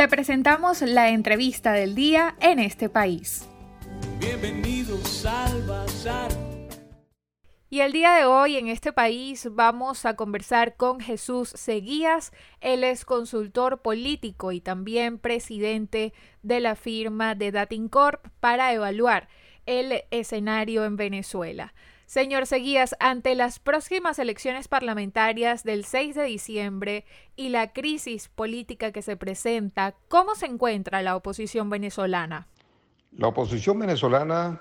Te presentamos la entrevista del día en este país. Bienvenidos al Bazar. Y el día de hoy en este país vamos a conversar con Jesús Seguías. Él es consultor político y también presidente de la firma de Datincorp para evaluar el escenario en Venezuela. Señor Seguías, ante las próximas elecciones parlamentarias del 6 de diciembre y la crisis política que se presenta, ¿cómo se encuentra la oposición venezolana? La oposición venezolana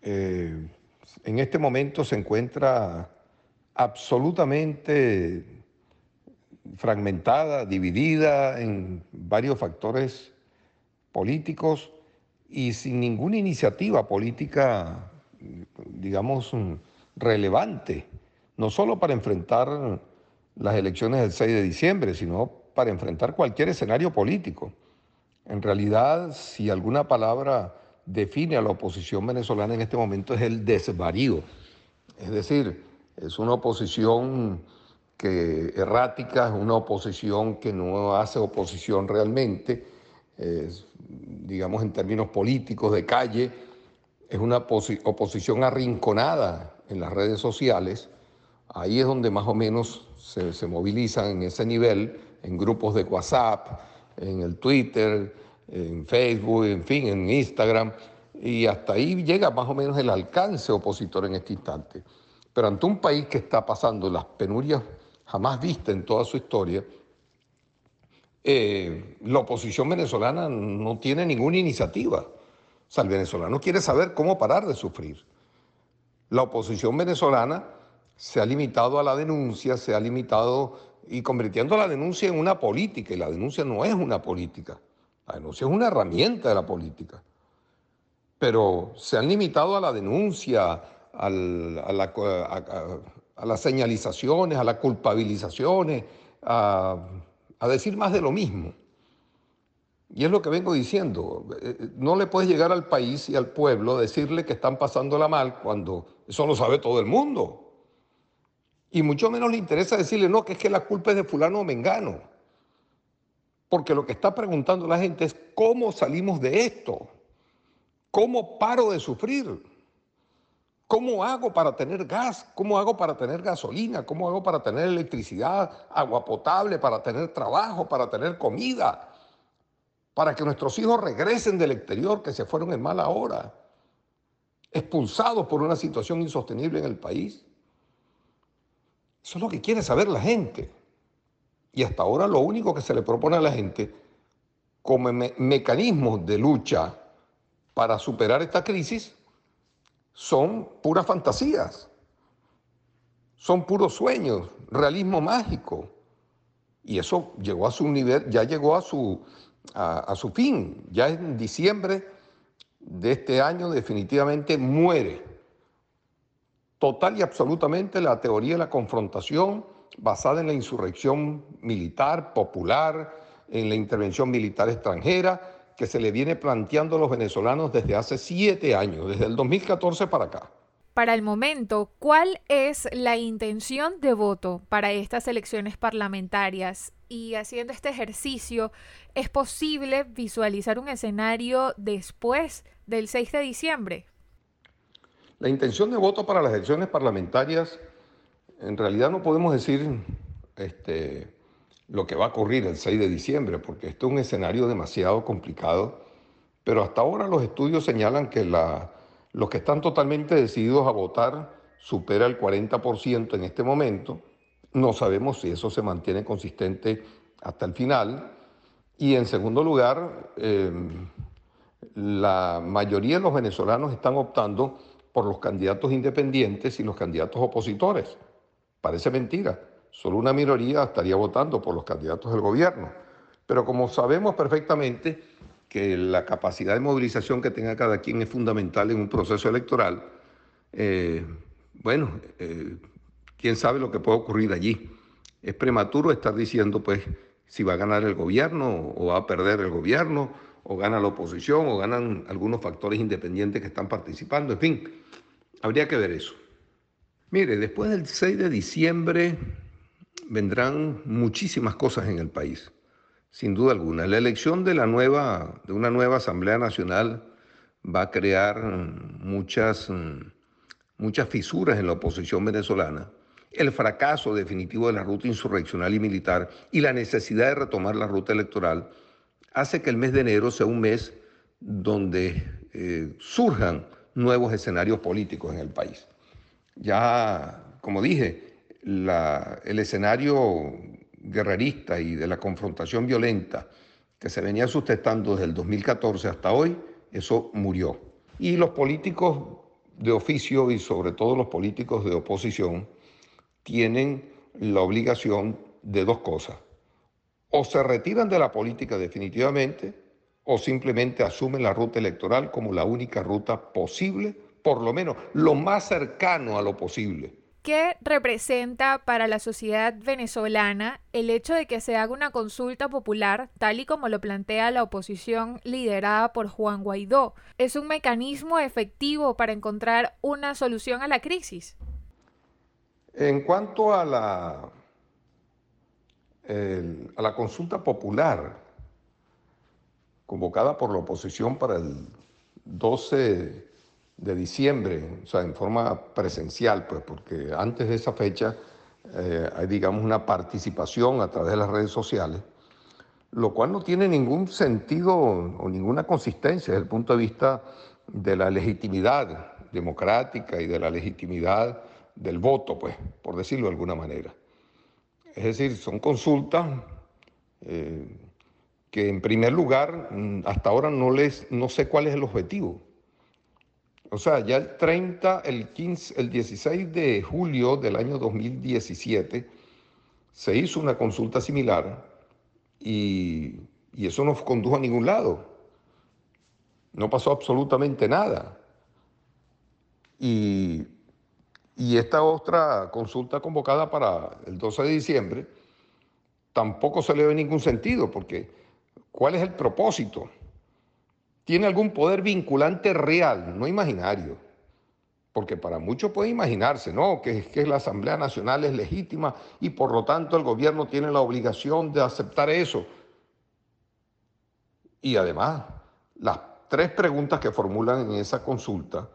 eh, en este momento se encuentra absolutamente fragmentada, dividida en varios factores políticos y sin ninguna iniciativa política digamos, relevante, no solo para enfrentar las elecciones del 6 de diciembre, sino para enfrentar cualquier escenario político. En realidad, si alguna palabra define a la oposición venezolana en este momento es el desvarío. Es decir, es una oposición que errática, es una oposición que no hace oposición realmente, digamos en términos políticos de calle, es una oposición arrinconada en las redes sociales. Ahí es donde más o menos se, movilizan en ese nivel, en grupos de WhatsApp, en el Twitter, en Facebook, en fin, en Instagram. Y hasta ahí llega más o menos el alcance opositor en este instante. Pero ante un país que está pasando las penurias jamás vistas en toda su historia, eh, la oposición venezolana no tiene ninguna iniciativa. Sea, el venezolano quiere saber cómo parar de sufrir. La oposición venezolana se ha limitado a la denuncia, se ha limitado y convirtiendo la denuncia en una política, y la denuncia no es una política, la denuncia es una herramienta de la política. Pero se han limitado a la denuncia, a, las señalizaciones, a las culpabilizaciones, a decir más de lo mismo. Y es lo que vengo diciendo, eh, eh, no le puedes llegar al país y al pueblo a decirle que están pasándola mal cuando eso lo sabe todo el mundo. Y mucho menos le interesa decirle, no, que es que la culpa es de fulano o mengano. Porque lo que está preguntando la gente es, ¿cómo salimos de esto? ¿Cómo paro de sufrir? ¿Cómo hago para tener gas? ¿Cómo hago para tener gasolina? ¿Cómo hago para tener electricidad, agua potable, para tener trabajo, para tener comida? Para que nuestros hijos regresen del exterior que se fueron en mala hora, expulsados por una situación insostenible en el país. Eso es lo que quiere saber la gente. Y hasta ahora lo único que se le propone a la gente como mecanismos de lucha para superar esta crisis son puras fantasías, son puros sueños, realismo mágico. Y eso llegó a su nivel, ya llegó a su, a, su fin. Ya en diciembre de este año definitivamente muere total y absolutamente la teoría de la confrontación basada en la insurrección militar popular, en la intervención militar extranjera que se le viene planteando a los venezolanos desde hace siete años, desde el 2014 para acá. Para el momento, ¿cuál es la intención de voto para estas elecciones parlamentarias? Y haciendo este ejercicio, ¿es posible visualizar un escenario después del 6 de diciembre? La intención de voto para las elecciones parlamentarias, en realidad no podemos decir este, lo que va a ocurrir el 6 de diciembre, porque esto es un escenario demasiado complicado, pero hasta ahora los estudios señalan que la los que están totalmente decididos a votar supera el 40% en este momento. No sabemos si eso se mantiene consistente hasta el final. Y en segundo lugar, em, la mayoría de los venezolanos están optando por los candidatos independientes y los candidatos opositores. Parece mentira. Solo una minoría estaría votando por los candidatos del gobierno. Pero como sabemos perfectamente, que la capacidad de movilización que tenga cada quien es fundamental en un proceso electoral, eh, bueno, eh, quién sabe lo que puede ocurrir allí. Es prematuro estar diciendo, pues, si va a ganar el gobierno o va a perder el gobierno, o gana la oposición, o ganan algunos factores independientes que están participando, en fin, habría que ver eso. Mire, después del 6 de diciembre vendrán muchísimas cosas en el país sin duda alguna. La elección de, la nueva, de una nueva Asamblea Nacional va a crear muchas, muchas fisuras en la oposición venezolana. El fracaso definitivo de la ruta insurreccional y militar y la necesidad de retomar la ruta electoral hace que el mes de enero sea un mes donde eh, surjan nuevos escenarios políticos en el país. Ya, como dije, el escenario guerrerista y de la confrontación violenta que se venía sustentando desde el 2014 hasta hoy, eso murió. Y los políticos de oficio y sobre todo los políticos de oposición tienen la obligación de dos cosas. O se retiran de la política definitivamente o simplemente asumen la ruta electoral como la única ruta posible, por lo menos lo más cercano a lo posible. ¿Qué representa para la sociedad venezolana el hecho de que se haga una consulta popular, tal y como lo plantea la oposición liderada por Juan Guaidó? ¿Es un mecanismo efectivo para encontrar una solución a la crisis? En cuanto a la, a la consulta popular convocada por la oposición para el 12 de diciembre, o sea, en forma presencial, pues, porque antes de esa fecha eh, hay, digamos, una participación a través de las redes sociales, lo cual no tiene ningún sentido o ninguna consistencia desde el punto de vista de la legitimidad democrática y de la legitimidad del voto, pues, por decirlo de alguna manera. Es decir, son consultas eh, que en primer lugar, mm, hasta ahora no, les, no sé cuál es el objetivo. O sea, ya el 30, el 15, el 16 de julio del año 2017 se hizo una consulta similar y, eso no condujo a ningún lado. No pasó absolutamente nada. Y, y esta otra consulta convocada para el 12 de diciembre tampoco se le ve ningún sentido, porque ¿cuál es el propósito? Tiene algún poder vinculante real, no imaginario. Porque para muchos puede imaginarse, ¿no? Que, que la Asamblea Nacional es legítima y por lo tanto el gobierno tiene la obligación de aceptar eso. Y además, las tres preguntas que formulan en esa consulta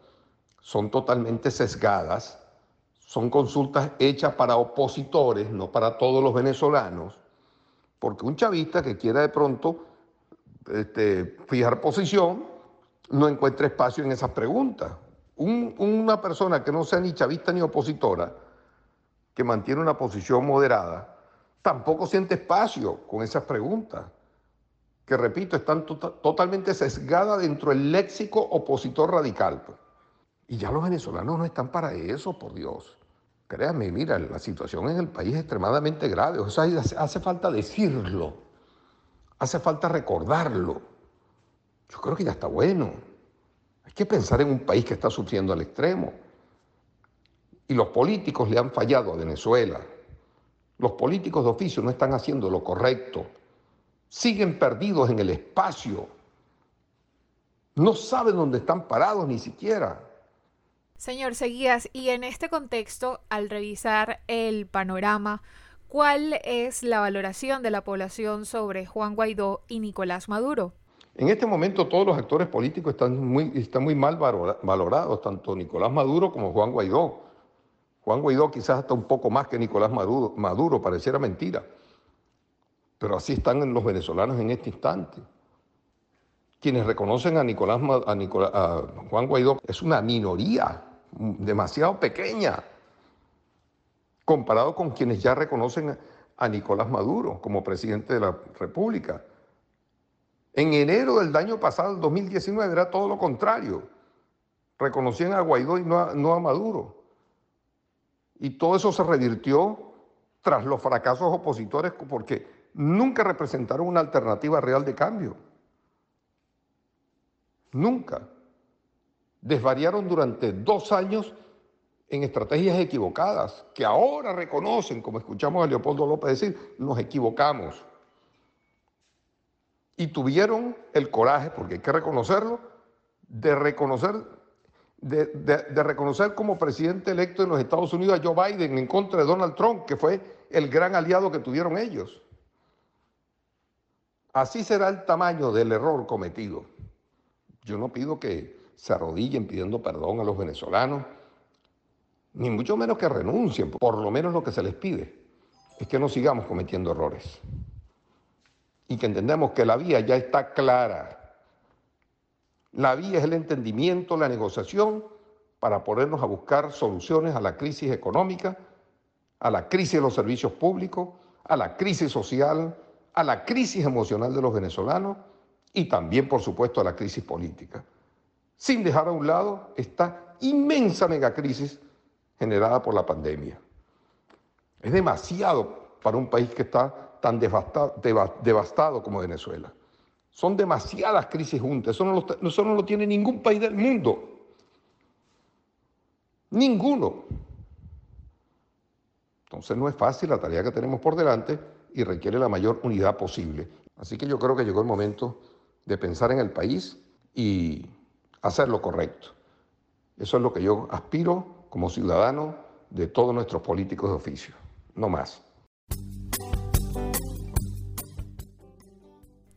son totalmente sesgadas, son consultas hechas para opositores, no para todos los venezolanos, porque un chavista que quiera de pronto este, fijar posición, no encuentra espacio en esas preguntas. una persona que no sea ni chavista ni opositora, que mantiene una posición moderada, tampoco siente espacio con esas preguntas, que repito, están tota-, totalmente sesgadas dentro del léxico opositor radical. Pues. Y ya los venezolanos no están para eso, por Dios. Créanme, mira, la situación en el país es extremadamente grave. O sea, hace falta decirlo hace falta recordarlo. Yo creo que ya está bueno. Hay que pensar en un país que está sufriendo al extremo. Y los políticos le han fallado a Venezuela. Los políticos de oficio no están haciendo lo correcto. Siguen perdidos en el espacio. No saben dónde están parados ni siquiera. Señor Seguías, y en este contexto, al revisar el panorama, ¿Cuál es la valoración de la población sobre Juan Guaidó y Nicolás Maduro? En este momento todos los actores políticos están muy, están muy mal valorados, tanto Nicolás Maduro como Juan Guaidó. Juan Guaidó quizás hasta un poco más que Nicolás Maduro, Maduro pareciera mentira, pero así están los venezolanos en este instante. Quienes reconocen a Nicolás, a, a Juan Guaidó es una minoría demasiado pequeña comparado con quienes ya reconocen a Nicolás Maduro como presidente de la República. En enero del año pasado, el 2019, era todo lo contrario. Reconocían a Guaidó y no a, no a Maduro. Y todo eso se revirtió tras los fracasos opositores porque nunca representaron una alternativa real de cambio. Nunca. Desvariaron durante dos años en estrategias equivocadas, que ahora reconocen, como escuchamos a Leopoldo López decir, nos equivocamos. Y tuvieron el coraje, porque hay que reconocerlo, de reconocer, de, de reconocer como presidente electo en los Estados Unidos a Joe Biden en contra de Donald Trump, que fue el gran aliado que tuvieron ellos. así será el tamaño del error cometido. Yo no pido que se arrodillen pidiendo perdón a los venezolanos, ni mucho menos que renuncien, por lo menos lo que se les pide es que no sigamos cometiendo errores y que entendamos que la vía ya está clara. La vía es el entendimiento, la negociación para ponernos a buscar soluciones a la crisis económica, a la crisis de los servicios públicos, a la crisis social, a la crisis emocional de los venezolanos y también, por supuesto, a la crisis política, sin dejar a un lado esta inmensa megacrisis generada por la pandemia. Es demasiado para un país que está tan devastado, como Venezuela. Son demasiadas crisis juntas. Eso no, lo, eso no lo tiene ningún país del mundo. Ninguno. Entonces no es fácil la tarea que tenemos por delante y requiere la mayor unidad posible. Así que yo creo que llegó el momento de pensar en el país y hacer lo correcto. Eso es lo que yo aspiro como ciudadano de todos nuestros políticos de oficio. No más.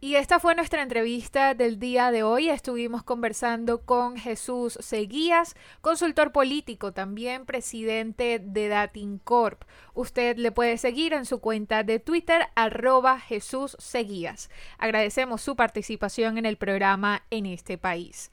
Y esta fue nuestra entrevista del día de hoy. Estuvimos conversando con Jesús Seguías, consultor político, también presidente de Datincorp. Usted le puede seguir en su cuenta de Twitter, arroba Jesús Seguías. Agradecemos su participación en el programa en este país.